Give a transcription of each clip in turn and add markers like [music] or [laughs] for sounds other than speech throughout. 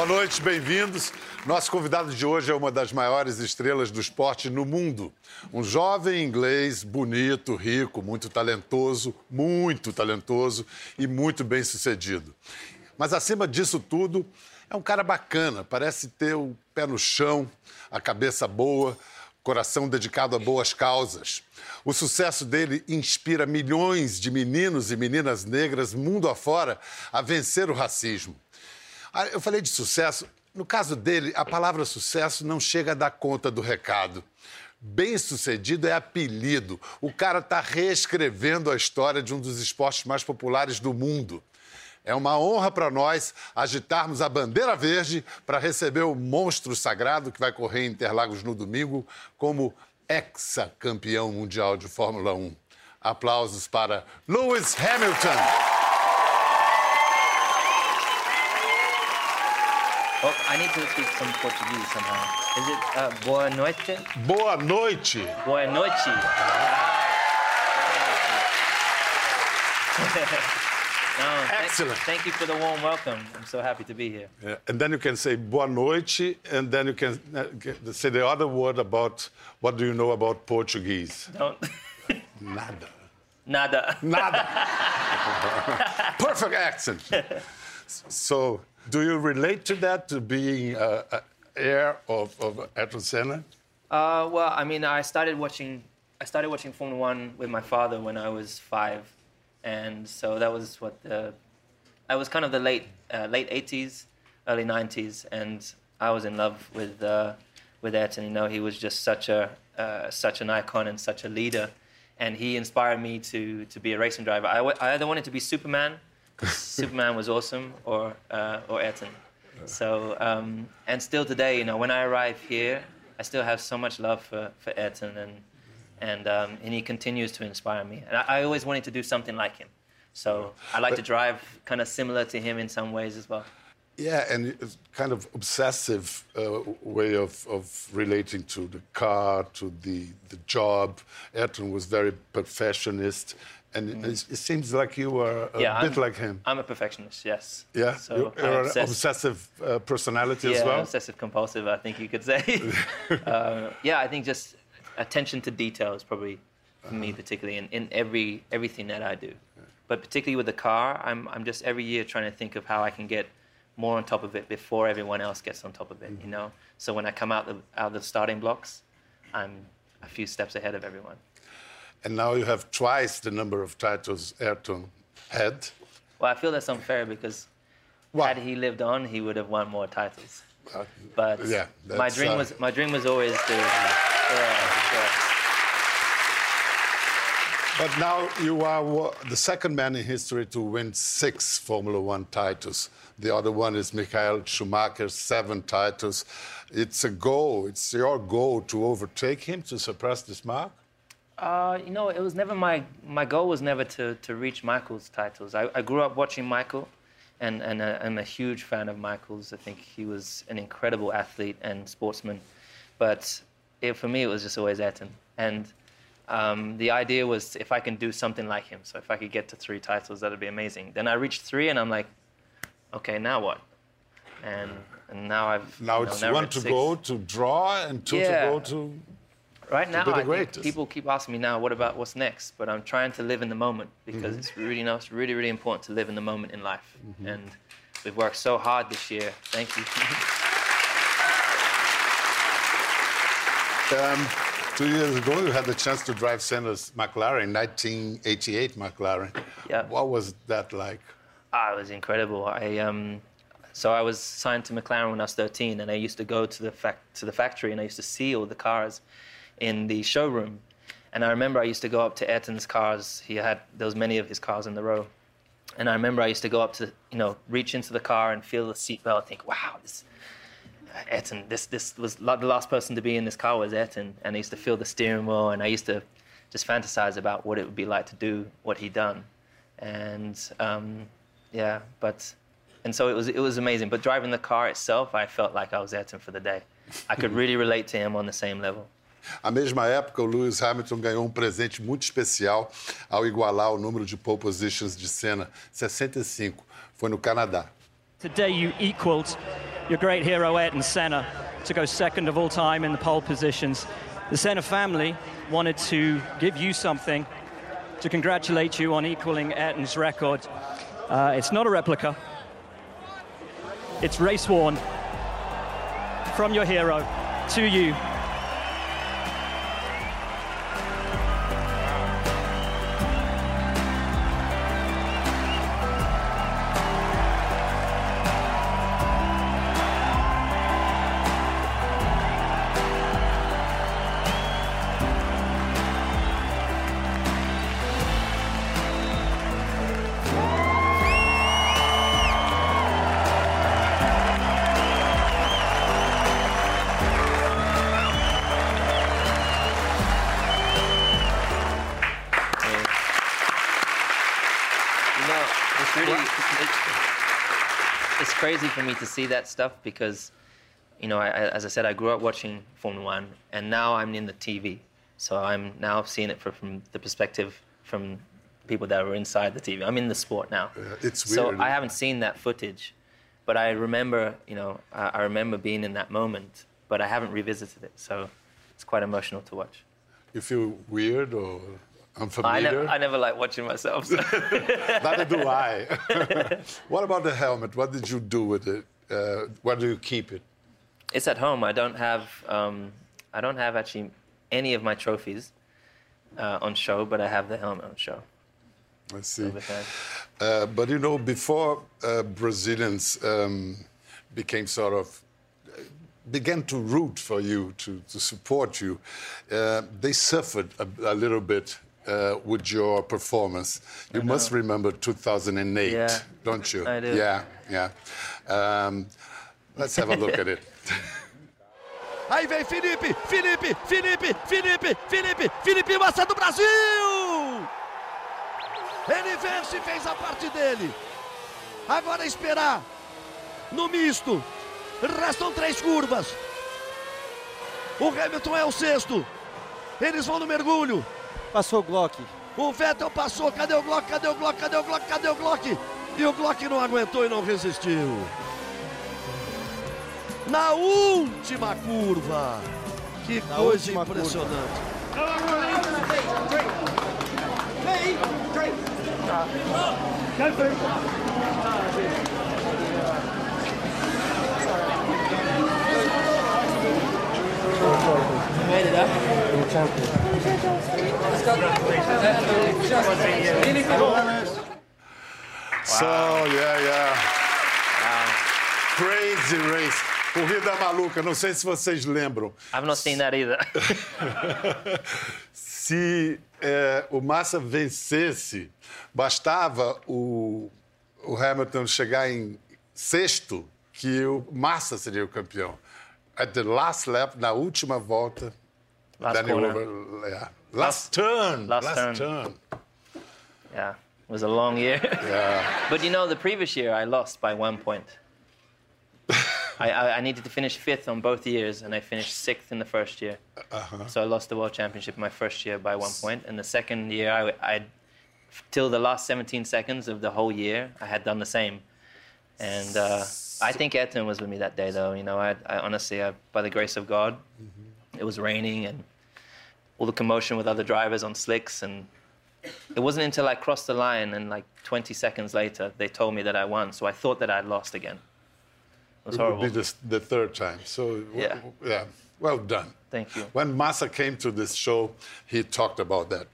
Boa noite, bem-vindos. Nosso convidado de hoje é uma das maiores estrelas do esporte no mundo. Um jovem inglês, bonito, rico, muito talentoso, muito talentoso e muito bem sucedido. Mas acima disso tudo, é um cara bacana, parece ter o pé no chão, a cabeça boa, coração dedicado a boas causas. O sucesso dele inspira milhões de meninos e meninas negras mundo afora a vencer o racismo. Ah, eu falei de sucesso. No caso dele, a palavra sucesso não chega a dar conta do recado. Bem-sucedido é apelido. O cara está reescrevendo a história de um dos esportes mais populares do mundo. É uma honra para nós agitarmos a bandeira verde para receber o monstro sagrado que vai correr em Interlagos no domingo como ex-campeão mundial de Fórmula 1. Aplausos para Lewis Hamilton. Oh, I need to speak some Portuguese somehow. Is it uh, boa noite? Boa noite. Boa noite. [laughs] no, Excellent. Thank, thank, you for the warm welcome. I'm so happy to be here. Yeah. And then you can say boa noite, and then you can uh, say the other word about what do you know about Portuguese? Don't. [laughs] Nada. Nada. Nada. [laughs] Perfect accent. So do you relate to that, to being uh, heir of, of Ayrton Senna? Uh, well, I mean, I started watching. I started watching Formula One with my father when I was five, and so that was what the. I was kind of the late uh, late '80s, early '90s, and I was in love with uh, with Ayrton. You know, he was just such a uh, such an icon and such a leader, and he inspired me to to be a racing driver. I, I either wanted to be Superman Superman was awesome, or uh, or Ayrton. So um, and still today, you know, when I arrive here, I still have so much love for, for Ayrton, and and um, and he continues to inspire me. And I, I, always wanted to do something like him. So I like but, to drive kind of similar to him in some ways as well. Yeah, and it's kind of obsessive uh, way of, of relating to the car, to the, the job. Ayrton was very perfectionist, and mm. it, it, seems like you are a yeah, bit I'm, like him. I'm a perfectionist, yes. Yeah, so you're, you're an obsessive uh, personality yeah, as well. obsessive compulsive, I think you could say. [laughs] uh, yeah, I think just attention to detail is probably for uh-huh. me particularly in, in every everything that I do. But particularly with the car, I'm I'm just every year trying to think of how I can get more on top of it before everyone else gets on top of it. Mm-hmm. You know, so when I come out the out of the starting blocks, I'm a few steps ahead of everyone. And now you have twice the number of titles Ayrton had. Well, I feel that's unfair because had he lived on, he would have won more titles. Uh, but yeah, my dream uh, was my dream was always to. Yeah, But now you are the second man in history to win six Formula One titles. The other one is Michael Schumacher, seven titles. It's a goal. It's your goal to overtake him to surpass this mark. Uh, you know, it was never my my goal was never to to reach Michael's titles. I, I grew up watching Michael, and and uh, I'm a huge fan of Michael's. I think he was an incredible athlete and sportsman, but it, for me it was just always Ayrton. And um, the idea was if I can do something like him, so if I could get to three titles, that'd be amazing. Then I reached three, and I'm like, okay, now what? And and now I've now it's one to six. go to draw and two yeah. to go to Right now, I think people keep asking me now, what about what's next? But I'm trying to live in the moment because mm-hmm. it's really, you know, it's really, really important to live in the moment in life. Mm-hmm. And we've worked so hard this year. Thank you. um, two years ago, you had the chance to drive Senna's McLaren, 1988 McLaren. Yeah. What was that like? Ah, it was incredible. I um, so I was signed to McLaren when I was 13, and I used to go to the fact to the factory, and I used to see all the cars in the showroom. And I remember I used to go up to Ayrton's cars. He had there was many of his cars in the row. And I remember I used to go up to, you know, reach into the car and feel the seatbelt, and think, wow, this Ayrton, this this was the last person to be in this car was Ayrton. And I used to feel the steering wheel and I used to just fantasize about what it would be like to do what he'd done. And um, yeah, but and so it was it was amazing. But driving the car itself, I felt like I was Ayrton for the day. I could really relate to him on the same level. À mesma época, o Lewis Hamilton ganhou um presente muito especial ao igualar o número de pole positions de Senna, 65. Foi no Canadá. Today you equaled your great hero Ayrton Senna to go second of all time in the pole positions. The Senna family wanted to give you something to congratulate you on equaling Ayrton's record. Uh, it's not a replica. It's race worn from your hero to you. You for me to see that stuff because, you know, I, as I said, I grew up watching Formula One, and now I'm in the TV, so I'm now seeing it fr- from the perspective from people that were inside the TV. I'm in the sport now, Yeah, it's so. I haven't seen that footage, but I remember, you know, I, I remember being in that moment, but I haven't revisited it, so it's quite emotional to watch. You feel weird or I, unfamiliar? ne- I never like watching myself. So. [laughs] Neither do I. [laughs] what about the helmet? What did you do with it? Uh, where do you keep it? It's at home. I don't have um, I don't have actually any of my trophies uh, on show, but I have the helmet on show. Let's see. Uh, but you know, before uh, Brazilians um, became sort of began to root for you, to, to support you, uh, they suffered a, a little bit uh, with your performance. You must remember 2008, Yeah, don't you? I do. Yeah, yeah. Um, let's have a look at it. [laughs] Aí vem Felipe, Felipe, Felipe, Felipe, Felipe, Felipe Massa do Brasil! Ele vence e fez a parte dele. Agora é esperar. No misto. Restam três curvas. O Hamilton é o sexto. Eles vão no mergulho. Passou o Glock. O Vettel passou. Cadê o Glock? Cadê o Glock? Cadê o Glock? Cadê o Glock? E o Glock não aguentou e não resistiu. Na última curva. Que Na coisa última curva. Impressionante. So, yeah, yeah. Crazy race. Corrida maluca, não sei se vocês lembram. I've not seen that either. [laughs] Se é, o Massa vencesse, bastava o, o Hamilton chegar em sexto, que o Massa seria o campeão. At the last lap, na última volta. Last then corner. over- yeah. Last, turn. last turn. turn. Yeah, it was a long year. [laughs] Yeah. but you know, the previous year I lost by one point. [laughs] I, I, I needed to finish fifth on both years, and I finished sixth in the first year. Uh-huh. So I lost the world championship my first year by one point, and the second year I, I, till the last 17 seconds of the whole year, I had done the same. And uh, I think Ayrton was with me that day, though. You know, I, I honestly, I, by the grace of God, it was raining and all the commotion with other drivers on slicks, and it wasn't until I crossed the line and like 20 seconds later they told me that I won. So I thought that I'd lost again. It was It would horrible. be the, the third time. So, Yeah. yeah. Well done. Thank you. When Massa came to this show, he talked about that.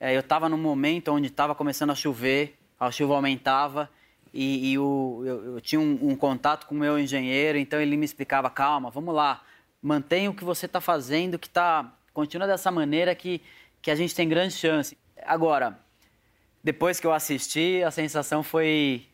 É, eu estava num momento onde estava começando a chover, a chuva aumentava e, e o, eu, eu tinha um, um contato com o meu engenheiro, então ele me explicava, calma, vamos lá, mantenha o que você está fazendo, que tá, continua dessa maneira que, que a gente tem grande chance. Agora, depois que eu assisti, a sensação foi...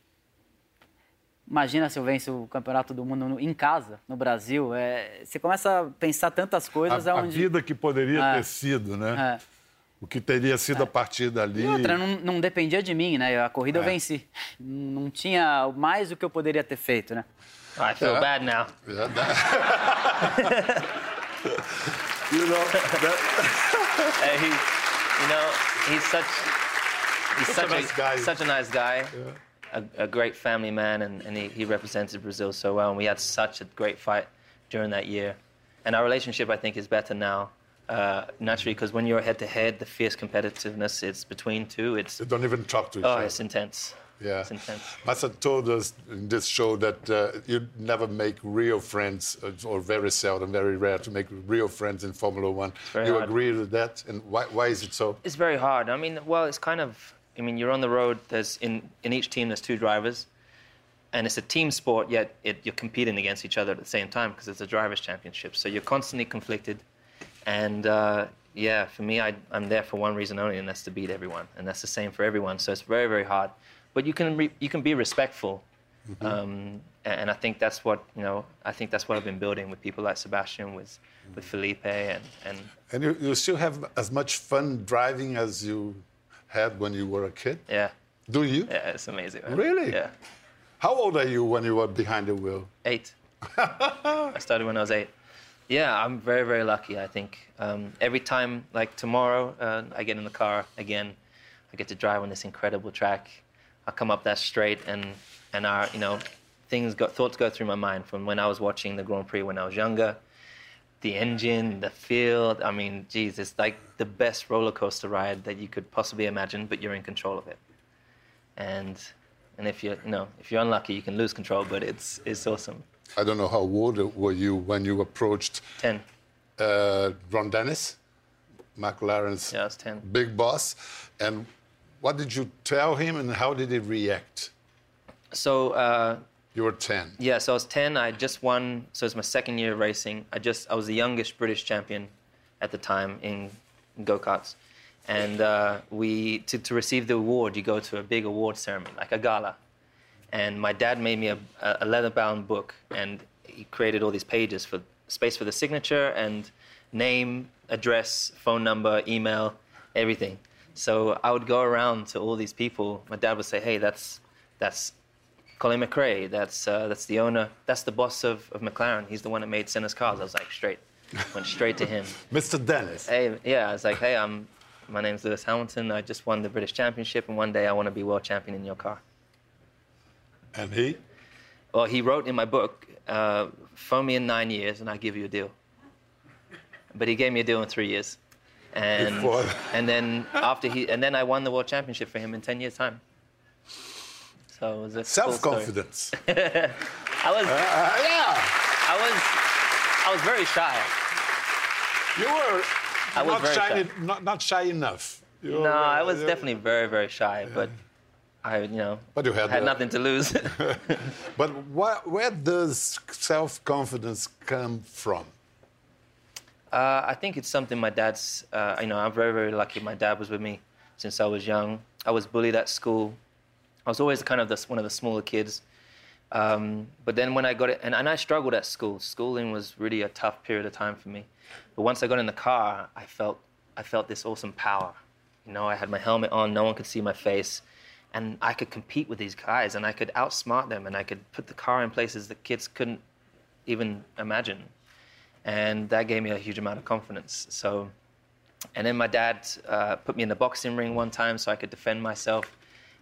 Imagina se eu venço o Campeonato do Mundo no- em casa, no Brasil. É, você começa a pensar tantas coisas A, a aonde... vida que poderia É. ter sido, né? É. O que teria sido a partir dali. E outra, não, não dependia de mim, né? A corrida eu É. venci. Não tinha mais do que eu poderia ter feito, né? I feel Yeah. bad now. [laughs] [laughs] Yeah, you know, that, [laughs] Uh, he, you know, he's such he's Such a nice guy. such a nice guy. a, a great family man, and, and he, he represented Brazil so well. And we had such a great fight during that year. And our relationship, I think, is better now. Uh, naturally, because when you're head to head, the fierce competitiveness it's between two. It's You don't even talk to each oh, other. it's intense. Yeah. It's intense. Massa told us in this show that uh, you never make real friends, uh, or very seldom, very rare to make real friends in Formula One. you hard. agree with that? And why, why is it so? It's very hard. I mean, well, it's kind of. I mean, you're on the road. There's in in each team there's two drivers, and it's a team sport. Yet it, you're competing against each other at the same time because it's a drivers' championship. So you're constantly conflicted, and uh, yeah, for me, I, I'm there for one reason only, and that's to beat everyone, and that's the same for everyone. So it's very very hard, but you can re, you can be respectful. Um, and I think that's what you know. I think that's what I've been building with people like Sebastian, with with Felipe, and, and And you, you still have as much fun driving as you had when you were a kid? yeah, Do you? yeah, it's amazing. man. Really? Yeah. How old are you when you were behind the wheel? Eight. [laughs] I started when I was eight. Yeah, I'm very, very lucky. I think um, every time, like tomorrow, uh, I get in the car again. I get to drive on this incredible track. I come up that straight, and and our, you know, things go, thoughts go through my mind from when I was watching the Grand Prix when I was younger. The engine, the field. I mean, geez, it's like the best roller coaster ride that you could possibly imagine, but you're in control of it. And and if you're, you know, if you're unlucky, you can lose control, but it's it's awesome. I don't know how old were you when you approached Ten. uh, Ron Dennis, McLaren's Yeah, ten. big boss, and what did you tell him, and how did he react? So uh, You were ten. yeah, so I was ten. I just won. So it's my second year of racing. I just I was the youngest British champion at the time in go karts, and uh, we to to receive the award, you go to a big award ceremony, like a gala. And my dad made me a, a leather-bound book, and he created all these pages for space for the signature and name, address, phone number, email, everything. So I would go around to all these people. My dad would say, "Hey, that's that's Colin McRae. That's uh, that's the owner. That's the boss of, of McLaren. He's the one that made Senna's cars." I was like, straight, went straight to him. [laughs] Mr. Dennis. Hey, yeah, I was like, "Hey, I'm my name's Lewis Hamilton. I just won the British Championship, and one day I want to be world champion in your car." And he? Well, he wrote in my book, uh, "Phone me in nine years, and I'll give you a deal." But he gave me a deal in three years, and Before- and then after he and then I won the world championship for him in ten years' time. So it was a cool. Self-confidence. [laughs] I was Uh, yeah. I was I was very shy. You were I was not, very shy, shy. Not, not shy enough. You No, I was uh, definitely very very shy, but I you know But you had had nothing to lose. [laughs] But where, where does self-confidence come from? Uh, I think it's something my dad's. Uh, you know, I'm very, very lucky. My dad was with me since I was young. I was bullied at school. I was always kind of the, one of the smaller kids. Um, but then when I got it, and, and I struggled at school. Schooling was really a tough period of time for me. But once I got in the car, I felt, I felt this awesome power. You know, I had my helmet on. No one could see my face. And I could compete with these guys, and I could outsmart them, and I could put the car in places that kids couldn't even imagine and that gave me a huge amount of confidence. So, and then my dad uh, put me in the boxing ring one time so I could defend myself,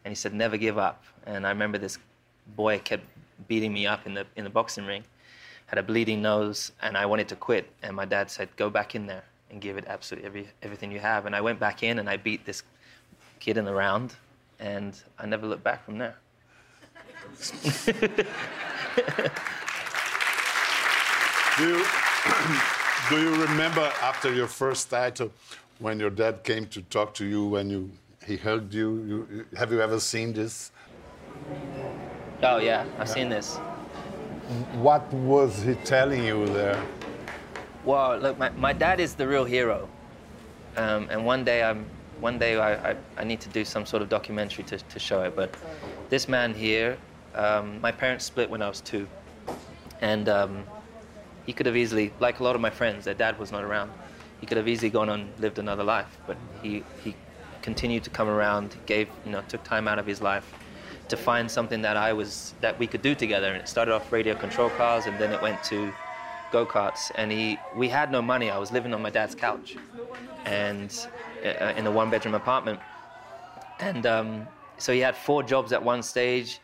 and he said, "Never give up." And I remember this boy kept beating me up in the in the boxing ring, had a bleeding nose, and I wanted to quit. And my dad said, "Go back in there and give it absolutely every, everything you have." And I went back in and I beat this kid in the round, and I never looked back from there. You, [coughs] do you remember after your first title when your dad came to talk to you when you he hugged you? you have you ever seen this? Oh yeah, I've seen this. What was he telling you there? Well, look, my, my dad is the real hero, um, and one day I'm one day I, I, I need to do some sort of documentary to, to show it. But this man here, um, my parents split when I was two, and um, he could have easily, like a lot of my friends, their dad was not around. He could have easily gone on lived another life, but he he continued to come around, gave you know took time out of his life to find something that I was that we could do together. And it started off radio control cars, and then it went to go karts. And he, we had no money. I was living on my dad's couch, and uh, in a one bedroom apartment. And um, so he had four jobs at one stage.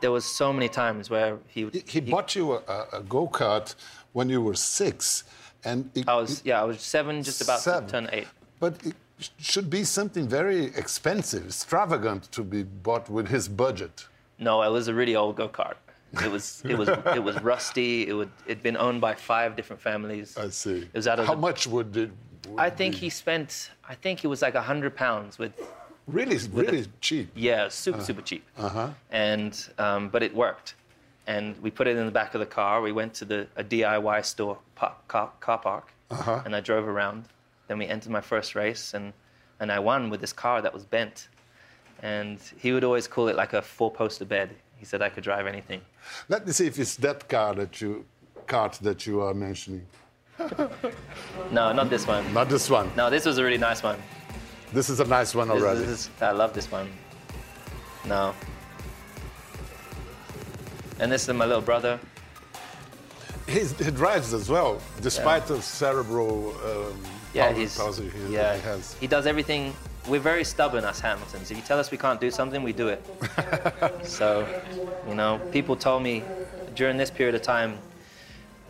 There was so many times where he would. He, he bought you a, a, a go kart when you were six, and it, I was yeah, I was seven, just about Seven. to turn eight. But it should be something very expensive, extravagant to be bought with his budget. No, it was a really old go kart. It was it was [laughs] it was rusty. It would it'd been owned by five different families. I see. It was out of How the- much would it? would I think be? he spent. I think it was like a hundred pounds with really, really cheap. Yeah, super super cheap. Uh-huh. And um, but it worked, and we put it in the back of the car. We went to the a DIY store car, car park, Uh-huh. and I drove around. Then we entered my first race, and and I won with this car that was bent. And he would always call it like a four-poster bed. He said I could drive anything. Let me see if it's that car that you, cart that you are mentioning. [laughs] No, not this one. Not this one. No, this was a really nice one. This is a nice one This, already. this is, I love this one. No. And this is my little brother. He's, he drives as well, despite the cerebral um, Yeah, palsy- he, yeah. he has. He does everything. We're very stubborn, us Hamiltons. If you tell us we can't do something, we do it. [laughs] so, you know, people told me during this period of time,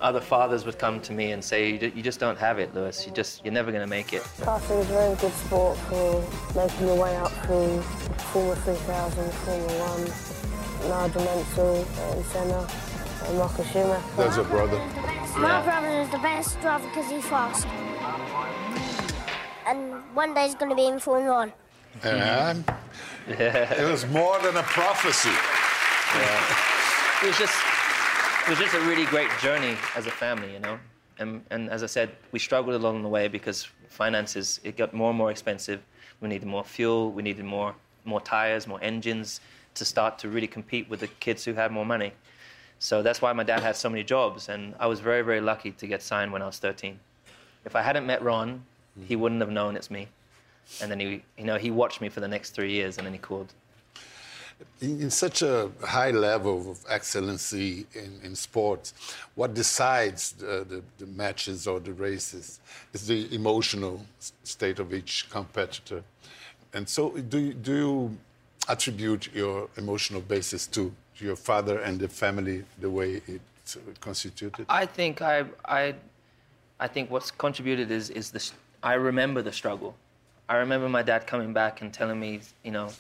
other fathers would come to me and say, "You just don't have it, Lewis. You just, you're never going to make it." Karting is a very good sport for making your way up through Formula 3000, Formula 1, Nigel Mansell, um, and Senna, and Michael Schumacher. There's a brother. My brother is the best driver because he's fast. And one day he's going to be in Formula 1. And [laughs] yeah. it was more than a prophecy. it was just it was just a really great journey as a family, you know. And and as I said, we struggled along the way because finances it got more and more expensive. We needed more fuel, we needed more more tires, more engines to start to really compete with the kids who had more money. So that's why my dad had so many jobs, and I was very very lucky to get signed when I was 13. If I hadn't met Ron, he wouldn't have known it's me. And then he, you know, he watched me for the next three years, and then he called. In, in such a high level of excellency in, in sports, what decides the, the, the matches or the races is the emotional state of each competitor. And so, do you, do you attribute your emotional basis to your father and the family the way uh, constituted? I think I, I, I think what's contributed is is this. I remember the struggle. I remember my dad coming back and telling me, you know,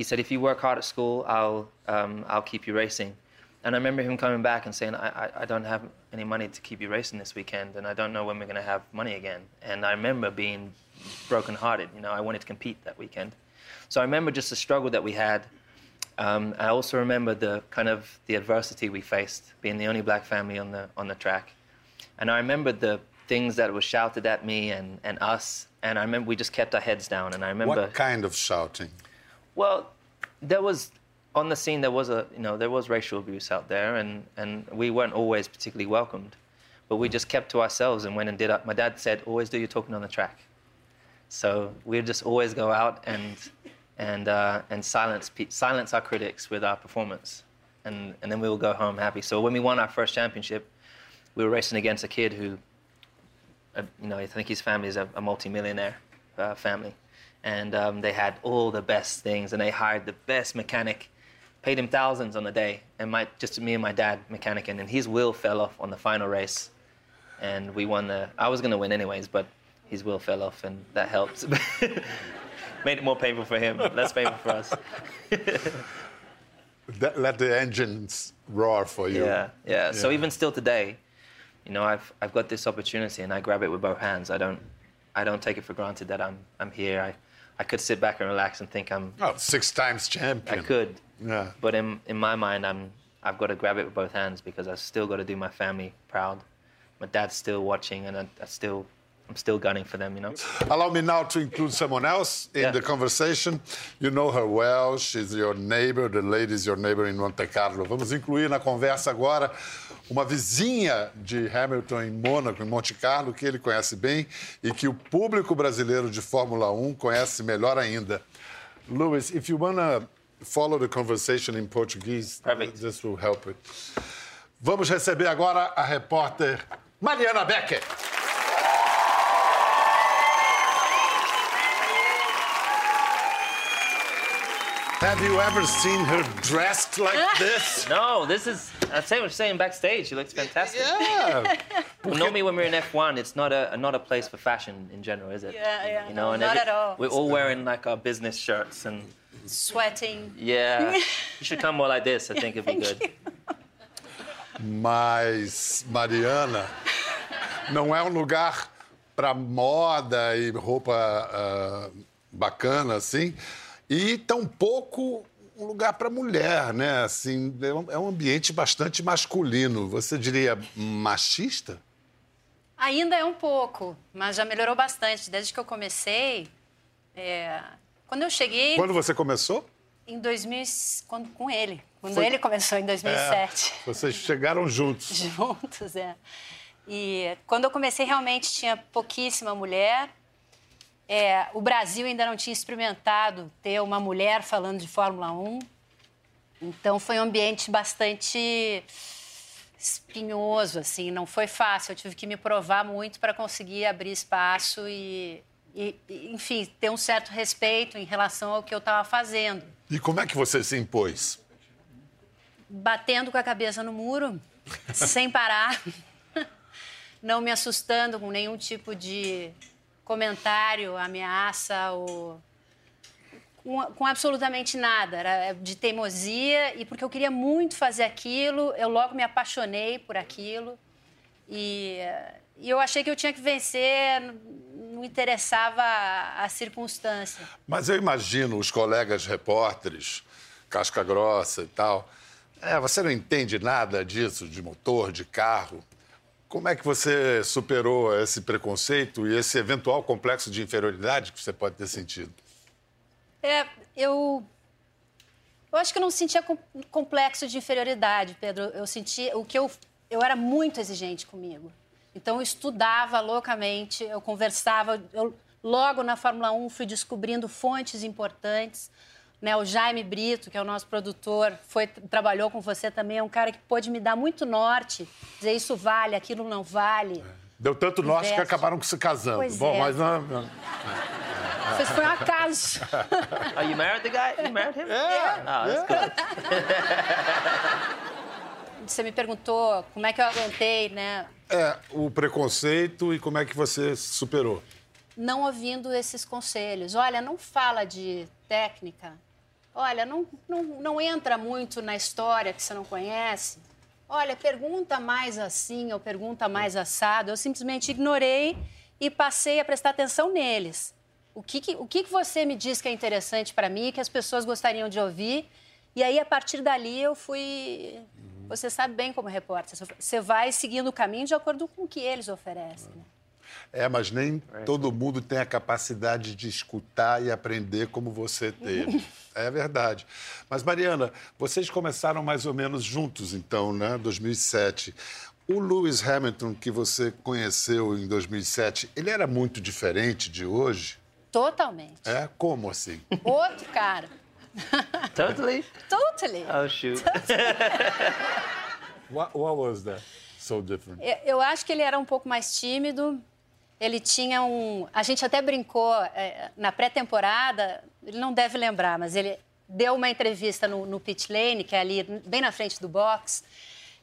he said, if you work hard at school, I'll, um, I'll keep you racing. And I remember him coming back and saying, I, I, I don't have any money to keep you racing this weekend, and I don't know when we're going to have money again. And I remember being brokenhearted. You know, I wanted to compete that weekend. So I remember just the struggle that we had. Um, I also remember the kind of the adversity we faced, being the only black family on the on the track. And I remember the things that were shouted at me and, and us. And I remember we just kept our heads down. And I remember. what kind of shouting? Well, there was on the scene there was a you know there was racial abuse out there, and and we weren't always particularly welcomed, but we just kept to ourselves and went and did. Our, my dad said, "Always do your talking on the track." So we'd just always go out and and uh, and silence silence our critics with our performance, and and then we will go home happy. So when we won our first championship, we were racing against a kid who uh, you know, I think his family is a, a multi-millionaire uh, family, and um, they had all the best things, and they hired the best mechanic, paid him thousands on the day, and my just me and my dad mechanicing, and his wheel fell off on the final race, and we won the. I was gonna win anyways, but his wheel fell off, and that helped. [laughs] Made it more painful for him, less painful for us. [laughs] That, let the engines roar for you. Yeah, yeah. So even still today, you know, I've I've got this opportunity and I grab it with both hands. I don't I don't take it for granted that I'm I'm here. I I could sit back and relax and think I'm Oh, six times champion. I could. Yeah. But in in my mind I'm I've got to grab it with both hands because I've still got to do my family proud. My dad's still watching and I, I still I'm still gunning for them, you know. Allow me now to include someone else in Yeah. the conversation. You know her well, she's your neighbor, the lady's your neighbor in Monte Carlo. Vamos incluir na conversa agora uma vizinha de Hamilton em Mônaco, em Monte Carlo, que ele conhece bem e que o público brasileiro de Fórmula 1 conhece melhor ainda. Lewis, if you want to follow the conversation in Portuguese, Perfect. this will help it. Vamos receber agora a repórter Mariana Becker. Have you ever seen her dressed like [laughs] this? No, this is. I say what you're saying backstage. She looks fantastic. Yeah. [laughs] You know me when we're in F1. It's not a not a place for fashion in general, is it? Yeah, yeah, You no, know, and not at all. We're all wearing like our business shirts and Sweating. yeah. [laughs] you should come more like this. I think it'd be good. you. Mas, Mariana, não é um lugar para moda e roupa ah, bacana, assim, e tampouco um lugar para mulher, né? Assim, é um- é um ambiente bastante masculino. Você diria machista? Ainda é um pouco, mas já melhorou bastante. Desde que eu comecei, é, quando eu cheguei Quando você começou? em 2000, quando, com ele, quando Foi- ele começou em 2007. Vocês chegaram juntos. [laughs] juntos, é. E quando eu comecei, realmente tinha pouquíssima mulher. É, o Brasil ainda não tinha experimentado ter uma mulher falando de Fórmula 1. Então foi um ambiente bastante espinhoso, assim, não foi fácil. Eu tive que me provar muito para conseguir abrir espaço e, e, e, enfim, ter um certo respeito em relação ao que eu estava fazendo. E como é que você se impôs? batendo com a cabeça no muro, [laughs] sem parar, [laughs] não me assustando com nenhum tipo de comentário, ameaça ou com, com absolutamente nada. Era de teimosia e porque eu queria muito fazer aquilo, eu logo me apaixonei por aquilo e, e eu achei que eu tinha que vencer, não interessava a, a circunstância. Mas eu imagino os colegas repórteres, casca grossa e tal. É, você não entende nada disso, de motor, de carro. Como é que você superou esse preconceito e esse eventual complexo de inferioridade que você pode ter sentido? É, eu. Eu acho que eu não sentia com- complexo de inferioridade, Pedro. Eu sentia. O que eu. Eu era muito exigente comigo. Então, eu estudava loucamente, eu conversava. Eu, logo na Fórmula 1, fui descobrindo fontes importantes. Né, o Jaime Brito, que é o nosso produtor, foi, trabalhou com você também, é um cara que pôde me dar muito norte, dizer isso vale, aquilo não vale. Deu tanto norte que acabaram se casando. Pois Bom, é. mas não, não. Foi, foi um acaso. Are you married the guy? You married him? É, Oh, that's good. [laughs] Você me perguntou como é que eu aguentei, né? É, o preconceito e como é que você superou? não ouvindo esses conselhos. Olha, não fala de técnica. Olha, não, não, não entra muito na história que você não conhece. Olha, pergunta mais assim ou pergunta mais assado. Eu simplesmente ignorei e passei a prestar atenção neles. O que, que- o que, que você me diz que é interessante para mim, que as pessoas gostariam de ouvir? E aí, a partir dali, eu fui. Você sabe bem como repórter. Você vai seguindo o caminho de acordo com o que eles oferecem. né? É, mas nem todo mundo tem a capacidade de escutar e aprender como você teve. [laughs] É verdade. Mas, Mariana, vocês começaram mais ou menos juntos, então, né? 2007. O Lewis Hamilton, que você conheceu em 2007, ele era muito diferente de hoje? Totalmente. É? Como assim? Outro cara. [laughs] Totally? Totally. Oh, shoot. What, what was that so different? Eu- Eu acho que ele era um pouco mais tímido. Ele tinha um. A gente até brincou é, na pré-temporada, ele não deve lembrar, mas ele deu uma entrevista no, no pit lane, que é ali bem na frente do box.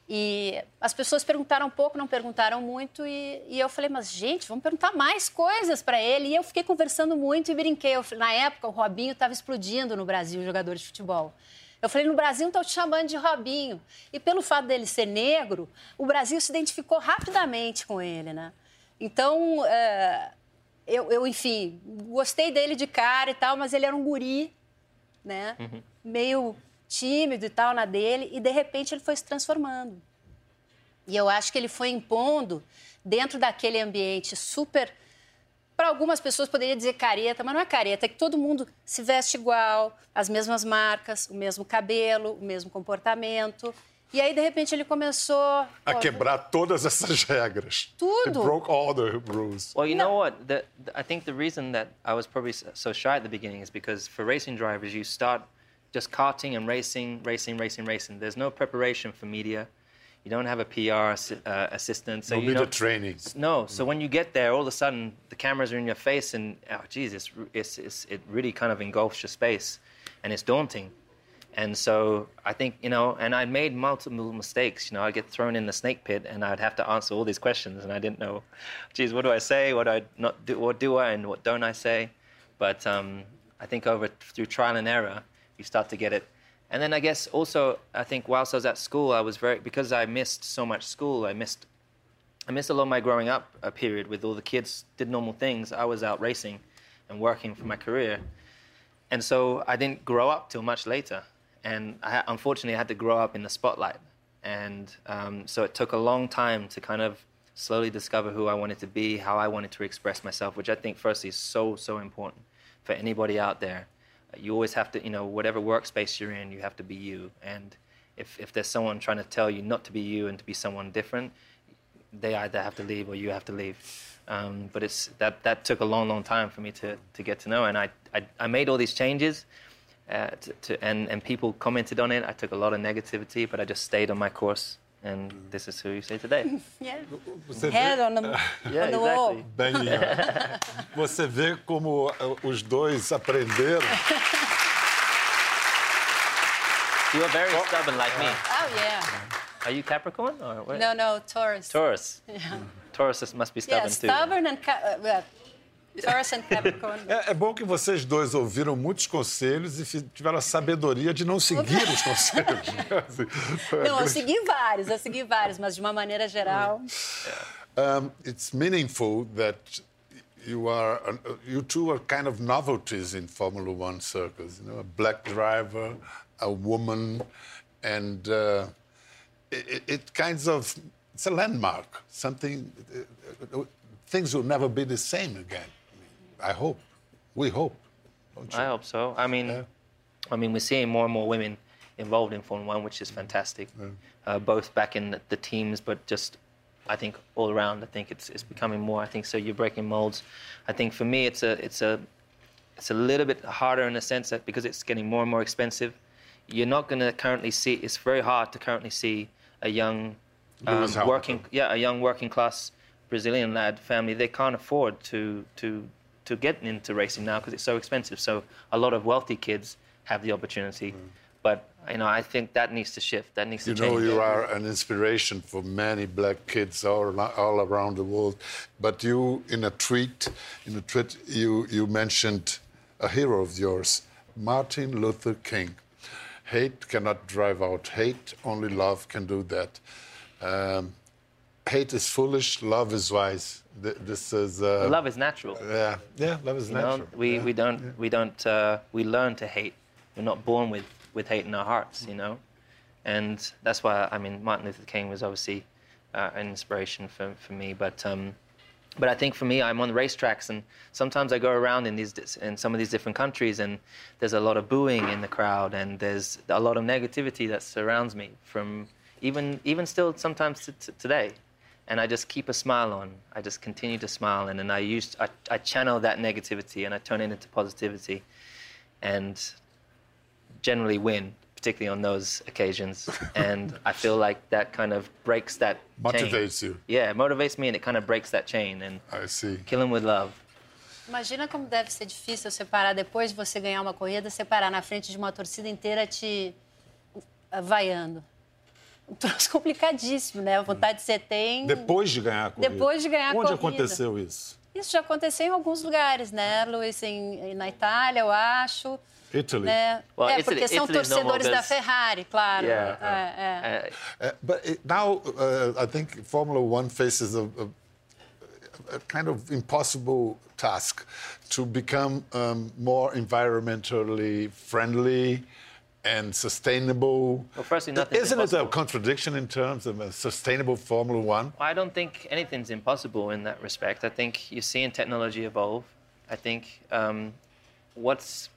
E as pessoas perguntaram pouco, não perguntaram muito. E, e eu falei, mas gente, vamos perguntar mais coisas para ele. E eu fiquei conversando muito e brinquei. Eu na época, o Robinho estava explodindo no Brasil, jogador de futebol. Eu falei, no Brasil estão te chamando de Robinho. E pelo fato dele ser negro, o Brasil se identificou rapidamente com ele, né? Então, é, eu, eu, enfim, gostei dele de cara e tal, mas ele era um guri, né? Meio tímido e tal na dele, e de repente ele foi se transformando. E eu acho que ele foi impondo dentro daquele ambiente super. Para algumas pessoas poderia dizer careta, mas não é careta, é que todo mundo se veste igual, as mesmas marcas, o mesmo cabelo, o mesmo comportamento. E aí, de repente, ele começou. A Pô, quebrar todas essas [laughs] regras. Tudo. He broke all the rules. Well, you know what? The, the, I think the reason that I was probably so shy at the beginning is because for racing drivers, you start just karting and racing, racing, racing, racing. There's no preparation for media. You don't have a PR uh, assistant. So No you media don't, training. No. So when you get there, all of a sudden the cameras are in your face, and oh, geez, it's, it's, it's, it really kind of engulfs your space, and it's daunting. And so I think you know, and I'd made multiple mistakes. You know, I'd get thrown in the snake pit, and I'd have to answer all these questions, and I didn't know, geez, what do I say? What do I not do? What do I and what don't I say? But um, I think over through trial and error, you start to get it. And then I guess also I think whilst I was at school, I was very because I missed so much school. I missed I missed a lot of my growing up uh, period with all the kids did normal things. I was out racing and working for my career, and so I didn't grow up till much later. And I, unfortunately, I had to grow up in the spotlight, and um, so it took a long time to kind of slowly discover who I wanted to be, how I wanted to express myself, which I think firstly is so so important for anybody out there. You always have to, you know, whatever workspace you're in, you have to be you. And if, if there's someone trying to tell you not to be you and to be someone different, they either have to leave or you have to leave. Um, but it's that that took a long, long time for me to, to get to know, and I, I, I made all these changes, uh, to, to, and and people commented on it. I took a lot of negativity, but I just stayed on my course, and this is who you see today. [laughs] Yeah. Você Head vê, on the, [laughs] Yeah, on the wall. exactly. bem, [laughs] você vê como uh, os dois aprenderam. You are very stubborn like me. Oh, yeah. Are you Capricorn or what? No, no, Taurus. Taurus. Yeah. Taurus must be Yeah, stubborn too. stubborn and Ca- uh, well, Taurus and Capricorn. É, é bom que vocês dois ouviram muitos conselhos e tiveram a sabedoria de não seguir os conselhos. [laughs] Assim, foi Não, eu segui vários, eu segui vários, mas de uma maneira geral. Um, it's meaningful that you are, you two are kind of novelties in Formula One circles. You know, a black driver, a woman, and uh, it, it kinds of it's a landmark. Something, uh, uh, things will never be the same again. I hope. We hope. I hope so. I mean, Yeah. I mean, we're seeing more and more women involved in Formula One, which is fantastic. Uh, both back in the, the teams, but just I think all around. I think it's it's becoming more. I think so. You're breaking molds. I think for me, it's a it's a it's a little bit harder in the sense that because it's getting more and more expensive, you're not going to currently see. It's very hard to currently see a young um, working yeah a young working class Brazilian lad family. They can't afford to to to get into racing now because it's so expensive. So a lot of wealthy kids have the opportunity, but you know I think that needs to shift. That needs to change. You know, you are an inspiration for many black kids all, all around the world. But you, in a tweet, in a tweet, you, you mentioned a hero of yours, Martin Luther King. Hate cannot drive out hate. Only love can do that. Um, hate is foolish. Love is wise. Th- This is. Uh, Love is natural. Yeah, yeah, love is You know, natural. we, yeah. we don't we don't uh, we learn to hate. We're not born with, with hate in our hearts, you know, and that's why I mean Martin Luther King was obviously uh, an inspiration for, for me. But um, but I think for me, I'm on racetracks, and sometimes I go around in these in some of these different countries, and there's a lot of booing in the crowd, and there's a lot of negativity that surrounds me from even even still sometimes to, to today. And I just keep a smile on. I just continue to smile, and then I use I, I channel that negativity and I turn it into positivity, and generally win, particularly on those occasions. [laughs] and I feel like that kind of breaks that chain. Motivates you. Yeah, it motivates me and it kind of breaks that chain and I see. kill him with love. Imagina como deve ser difícil separar, depois de você ganhar uma corrida, separar na frente de uma torcida inteira te vaiando. Um troço [laughs] complicadíssimo, né? A vontade que você tem. Depois de ganhar a corrida. Depois de ganhar a Onde corrida. aconteceu isso? Isso já aconteceu em alguns lugares, né, Luiz? Em, na Itália, eu acho. Italy. Né? Well, é, Italy- porque são normal torcedores da Ferrari, claro. Yeah. É, é. Uh, but it, now uh, I think Formula One faces a, a, a kind of impossible task to become um, more environmentally friendly and sustainable. Well, firstly, nothing's Isn't it a contradiction in terms of a sustainable Formula One? I don't think anything's impossible in that respect. I think you're seeing technology evolve. I think um, what's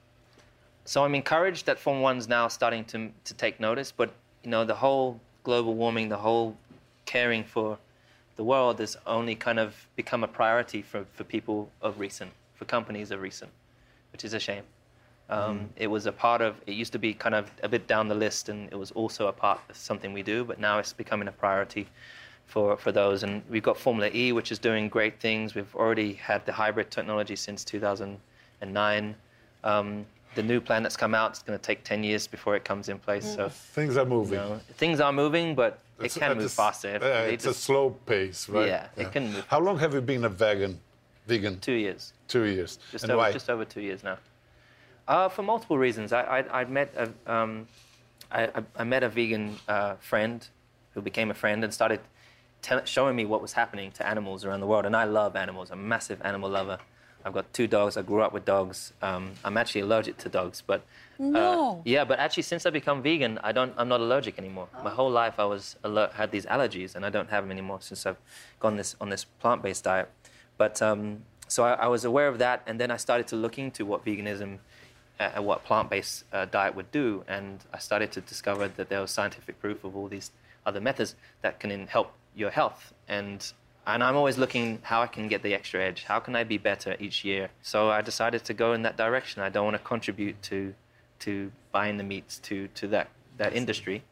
so I'm encouraged that Formula One's now starting to to take notice. But you know, the whole global warming, the whole caring for the world has only kind of become a priority for, for people of recent, for companies of recent, which is a shame. Um, It was a part of. It used to be kind of a bit down the list, and it was also a part of something we do. But now it's becoming a priority for for those. And we've got Formula E, which is doing great things. We've already had the hybrid technology since 2009. Um, the new plan that's come out is going to take 10 years before it comes in place. So Things are you moving. know, things are moving, but it It's- can move this- faster. yeah, it's just- a slow pace, right? Yeah, it can move How long have you been a vegan? Vegan? two years. Two years. just and over why? just over two years now. Uh, for multiple reasons. I I I'd met a um, I, I, I met a vegan uh, friend who became a friend and started tell, showing me what was happening to animals around the world. And I love animals. I'm a massive animal lover. I've got two dogs. I grew up with dogs. Um, I'm actually allergic to dogs, but uh, No. yeah. But actually, since I become vegan, I don't. I'm not allergic anymore. My whole life, I was had these allergies, and I don't have them anymore since I've gone this on this plant-based diet. But um, so I, I was aware of that, and then I started to look into what veganism and what plant-based uh, diet would do, and I started to discover that there was scientific proof of all these other methods that can help your health. And and I'm always looking how I can get the extra edge. How can I be better each year? So I decided to go in that direction. I don't want to contribute to to buying the meats to to that that industry,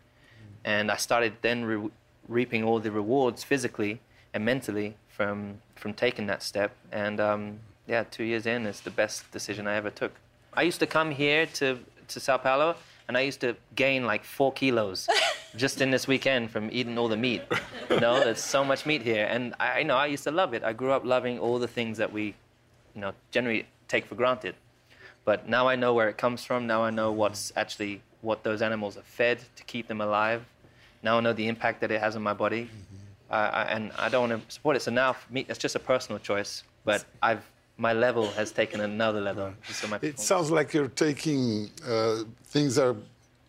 and I started then re- reaping all the rewards physically and mentally from from taking that step. And um, yeah, two years in is the best decision I ever took. I used to come here to to Sao Paulo, and I used to gain like four kilos [laughs] just in this weekend from eating all the meat. You know, there's so much meat here, and I you know I used to love it. I grew up loving all the things that we, you know, generally take for granted. But now I know where it comes from. Now I know what's actually what those animals are fed to keep them alive. Now I know the impact that it has on my body, uh, I- and I don't want to support it. So now for me, it's just a personal choice. But I've my level has taken another level. So my It sounds like you're taking uh, things are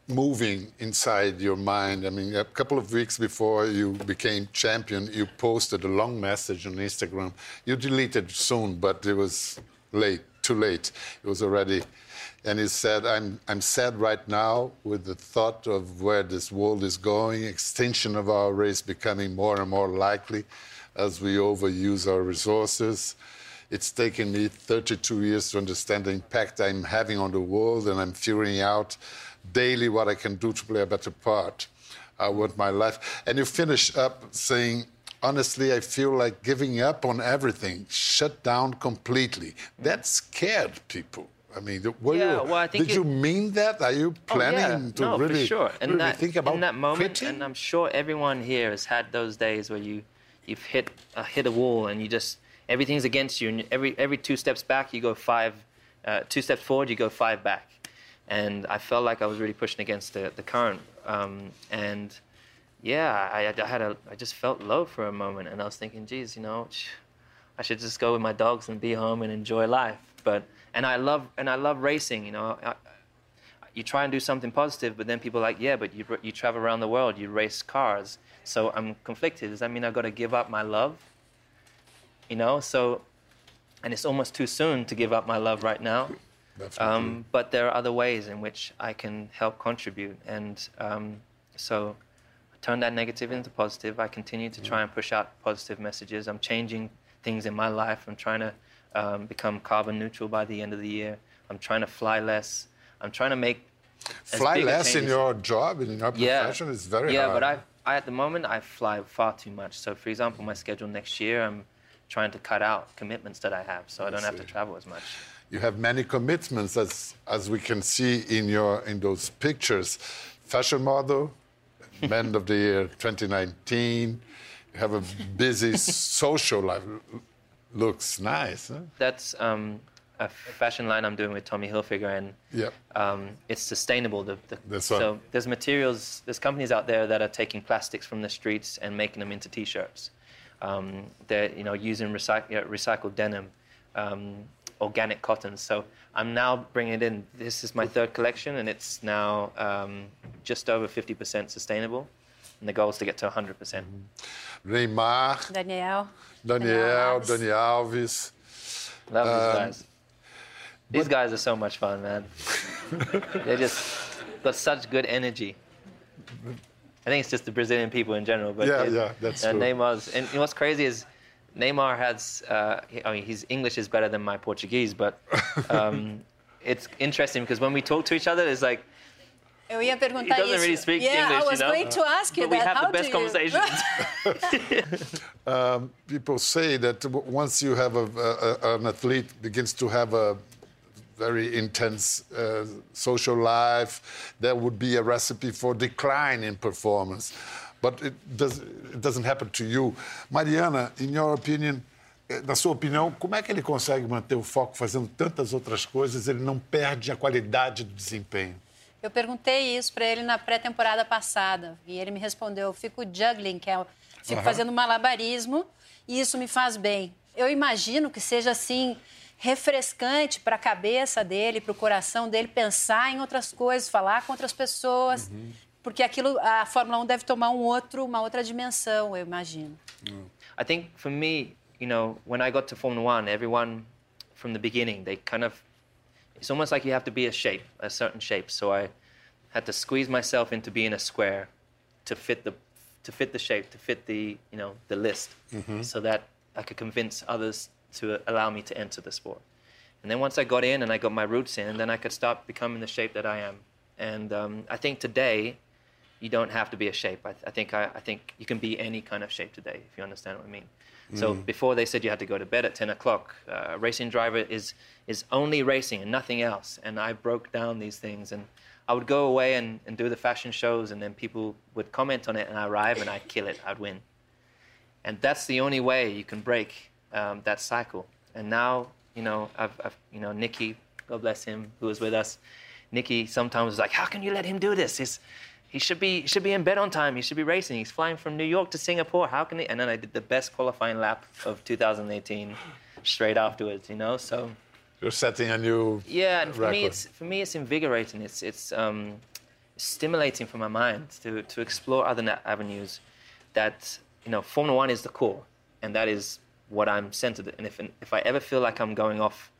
moving inside your mind. I mean, a couple of weeks before you became champion, you posted a long message on Instagram. You deleted soon, but it was late, too late. It was already. And he said, I'm, I'm sad right now with the thought of where this world is going, extinction of our race becoming more and more likely as we overuse our resources. It's taken me 32 years to understand the impact I'm having on the world, and I'm figuring out daily what I can do to play a better part. I want my life. And you finish up saying, honestly, I feel like giving up on everything, shut down completely. That scared people. I mean, were Yeah, you, well, I think did it- you mean that? Are you Oh, planning yeah. to no, really, for sure. And really that, think about in that moment, quitting? and I'm sure everyone here has had those days where you you've hit uh, hit a wall and you just everything's against you, and every every two steps back you go five, uh, two steps forward you go five back, and I felt like I was really pushing against the the current, um, and yeah, I, I had a I just felt low for a moment, and I was thinking, geez, you know. I should just go with my dogs and be home and enjoy life. But and I love and I love racing. You know, I, you try and do something positive, but then people are like, yeah, but you you travel around the world, you race cars. So I'm conflicted. Does that mean I've got to give up my love? You know, so and it's almost too soon to give up my love right now. Um, but there are other ways in which I can help contribute, and um, so I turn that negative into positive. I continue to try and push out positive messages. I'm changing things in my life. I'm trying to um, become carbon neutral by the end of the year. I'm trying to fly less. I'm trying to make Fly less in your job, in your profession, is very yeah, hard. but I, I at the moment I fly far too much. So for example, my schedule next year, I'm trying to cut out commitments that I have, so I don't have to travel as much. You have many commitments, as as we can see in your in those pictures. Fashion model, [laughs] Man of the Year 2019. You have a busy [laughs] social life. Looks nice. Huh? That's um, a fashion line I'm doing with Tommy Hilfiger, and Yep. um, it's sustainable. The, the, so there's materials, there's companies out there that are taking plastics from the streets and making them into T-shirts. Um, they're you know using recyc- uh, recycled denim, um, organic cotton. So I'm now bringing it in. This is my third collection, and it's now um, just over 50% sustainable. And the goal is to get to 100%. percent Neymar, Daniel. Daniel, Alves. Dani Alves. Love Um, these guys. These guys are so much fun, man. [laughs] they just got such good energy. I think it's just the Brazilian people in general, but Yeah, it- yeah, that's uh, true. Neymar's, and you know what's crazy is Neymar has. Uh, I mean, his English is better than my Portuguese, but [laughs] um, it's interesting because when we talk to each other, it's like Eu ia he doesn't isso. really speak yeah, English, I was you know. going to ask you but we have How the best conversations. [laughs] [laughs] Um, people say that once you have a, a, an athlete begins to have a very intense uh, social life, there would be a recipe for decline in performance. But it, does, it doesn't happen to you. Mariana, in your opinion, eh, na sua opinião, como é que ele consegue manter o foco fazendo tantas outras coisas? Ele não perde a qualidade do desempenho? Eu perguntei isso para ele na pré-temporada passada e ele me respondeu: eu fico juggling, que é fico fazendo malabarismo e isso me faz bem. Eu imagino que seja assim refrescante para a cabeça dele, para o coração dele pensar em outras coisas, falar com outras pessoas, porque aquilo a Fórmula 1 deve tomar um outro, uma outra dimensão, eu imagino. I think for me, you know, when I got to Formula One, everyone from the beginning, they kind of, it's almost like you have to be a shape, a certain shape. So I had to squeeze myself into being a square to fit the, to fit the shape, to fit the, you know, the list, so that I could convince others to allow me to enter the sport. And then once I got in and I got my roots in, and then I could start becoming the shape that I am. And um, I think today, you don't have to be a shape. I, I think I, I think you can be any kind of shape today, if you understand what I mean. So before they said you had to go to bed at 10 o'clock. Uh, a racing driver is is only racing and nothing else. And I broke down these things, and I would go away and, and do the fashion shows, and then people would comment on it, and I arrive and I'd kill it, I'd win. And that's the only way you can break um, that cycle. And now, you know, I've, I've, you know, Niki, God bless him, who was with us. Niki sometimes was like, "How can you let him do this? He's, he should be, he should be in bed on time. He should be racing. He's flying from New York to Singapore. How can he?" And then I did the best qualifying lap of 2018, straight afterwards. You know, so You're setting a new yeah, and for me, it's for me, it's invigorating. It's it's um, stimulating for my mind to to explore other avenues. That you know, Formula One is the core, and that is what I'm centered. And if if I ever feel like I'm going off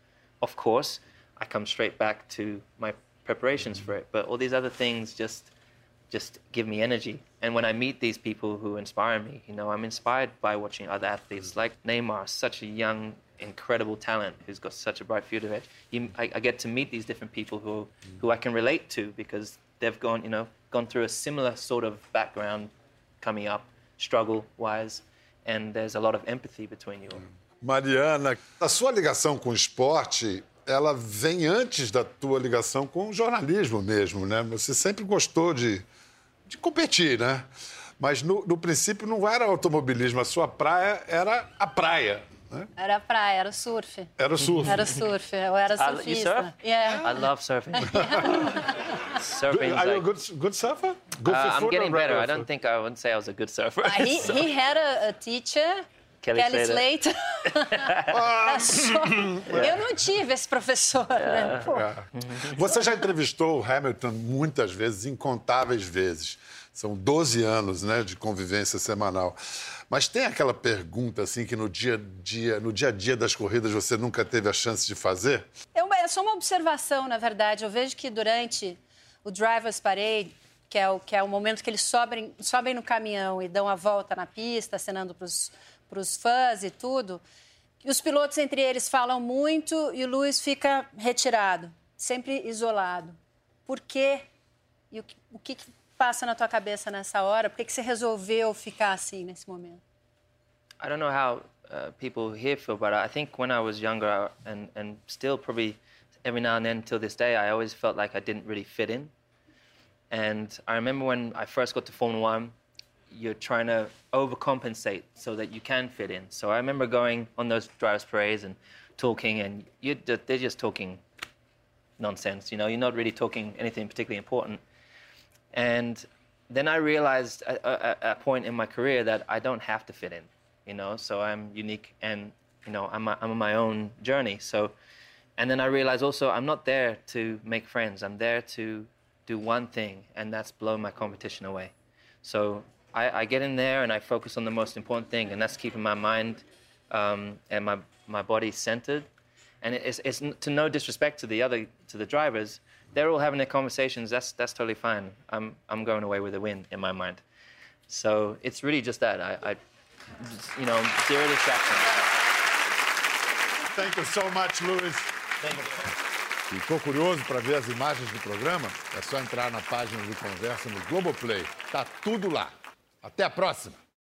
off course, I come straight back to my preparations for it. But all these other things just just give me energy. And when I meet these people who inspire me, you know, I'm inspired by watching other athletes like Neymar, such a young, incredible talent who's got such a bright future ahead. I, I get to meet these different people who, who I can relate to because they've gone, you know, gone through a similar sort of background coming up, struggle-wise, and there's a lot of empathy between you. Mariana, a sua ligação com o esporte, ela vem antes da tua ligação com o jornalismo mesmo, né? Você sempre gostou de, de competir, né? Mas no, no princípio não era automobilismo, a sua praia era a praia, né? Era praia, era o surf. Era o surf. Era o surf, eu era Ah, you surfista. surf? Yeah. I love surfing. [laughs] surfing is Are you a good, good surfer? Good uh, for I'm getting better. I don't think I wouldn't say I was a good surfer. Uh, he, [laughs] So- he had a, a teacher, Kelly Kelly Slater. Slater. [laughs] Só- Eu não tive esse professor, né? Você já entrevistou o Hamilton muitas vezes, incontáveis vezes. São 12 anos né, de convivência semanal. Mas tem aquela pergunta assim que no dia, a dia, no dia a dia das corridas você nunca teve a chance de fazer? É, uma- é só uma observação, na verdade. Eu vejo que durante o Drivers Parade, que é o, que é o momento que eles sobem, sobem no caminhão e dão a volta na pista, acenando para os fãs e tudo, os pilotos entre eles falam muito e o Lewis fica retirado, sempre isolado. Por quê? E o o que passa na tua cabeça nessa hora? Por que, que você resolveu ficar assim nesse momento? I don't know how uh, people here feel, but I think when I was younger and, and still probably every now and then till this day, I always felt like I didn't really fit in. And I remember when I first got to Formula One, you're trying to overcompensate so that you can fit in. So I remember going on those drivers' parades and talking, and you they're just talking nonsense. You know, you're not really talking anything particularly important. And then I realized at, at a point in my career that I don't have to fit in, you know. So I'm unique, and you know, I'm I'm on my own journey. So, and then I realized also I'm not there to make friends. I'm there to do one thing, and that's blow my competition away. So I, I get in there and I focus on the most important thing, and that's keeping my mind um, and my my body centered. And it's, it's to no disrespect to the other to the drivers, they're all having their conversations. That's that's totally fine. I'm I'm going away with a win in my mind. So it's really just that. I, I you know, zero distraction. Thank you so much, Luiz. Thank you. Ficou curioso para ver as imagens do programa? É só entrar na página do Conversa no Globoplay. Tá tudo lá. Até a próxima!